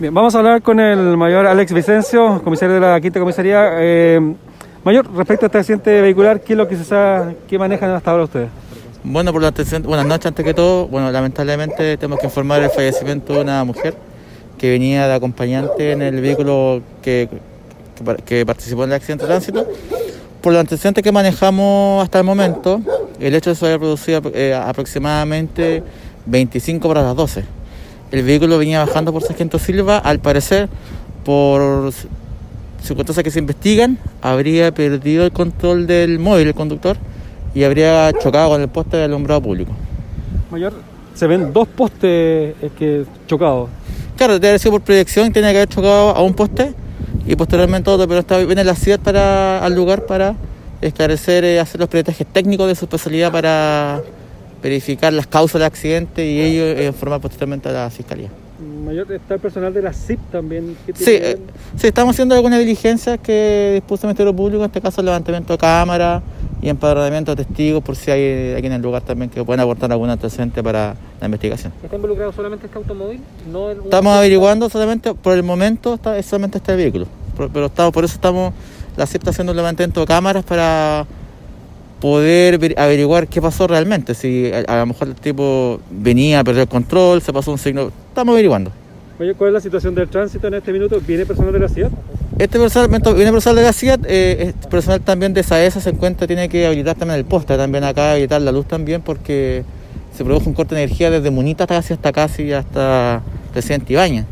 Bien, vamos a hablar con el mayor Alex Vicencio, comisario de la quinta comisaría. Eh, mayor, respecto a este accidente vehicular, ¿qué es lo que se sabe, qué manejan hasta ahora ustedes? Bueno, por la atención, buenas noches antes que todo. Bueno, lamentablemente tenemos que informar el fallecimiento de una mujer que venía de acompañante en el vehículo que, participó en el accidente de tránsito. Por los antecedentes que manejamos hasta el momento, el hecho se había producido eh, aproximadamente 25 para las 12. El vehículo venía bajando por Sargento Silva, al parecer, por circunstancias que se investigan, habría perdido el control del móvil, el conductor, y habría chocado con el poste de alumbrado público. Mayor, se ven dos postes eh, que chocados. Claro, debe haber sido por proyección, tiene que haber chocado a un poste y posteriormente otro, pero está, viene la ciudad para, al lugar para esclarecer, eh, hacer los peritajes técnicos de su especialidad para verificar las causas del accidente y ello eh, informar posteriormente a la fiscalía. Mayor, está el personal de la CIP también. ¿Qué Sí, eh, sí, estamos haciendo algunas diligencias que dispuso el Ministerio Público, en este caso el levantamiento de cámaras y empadronamiento de testigos por si hay aquí en el lugar también que pueden aportar algún antecedente para la investigación. ¿Está involucrado solamente este automóvil? No el, Estamos averiguando solamente, por el momento está, es solamente este vehículo, por- pero estamos, por eso estamos, la CIP está haciendo un levantamiento de cámaras para poder ver- averiguar qué pasó realmente, si a, a lo mejor el tipo venía a perder el control, se pasó un signo, estamos averiguando. Mayor, ¿cuál es la situación del tránsito en este minuto? ¿Viene personal de la ciudad? Este personal, viene personal de la CIAT, eh, este personal también de SAESA se encuentra, tiene que habilitar también el poste, también acá habilitar la luz también porque se produjo un corte de energía desde Munita hasta casi hasta casi hasta Presidente Ibañez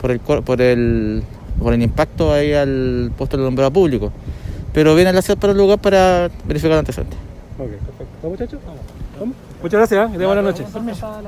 por el por el por el impacto ahí al poste del alumbrado público. Pero viene la CIAT para el lugar para verificar el antecedente. Ok, perfecto. ¿Vamos, muchachos? Vamos. Muchas gracias, ¿eh? que tengan buenas noches.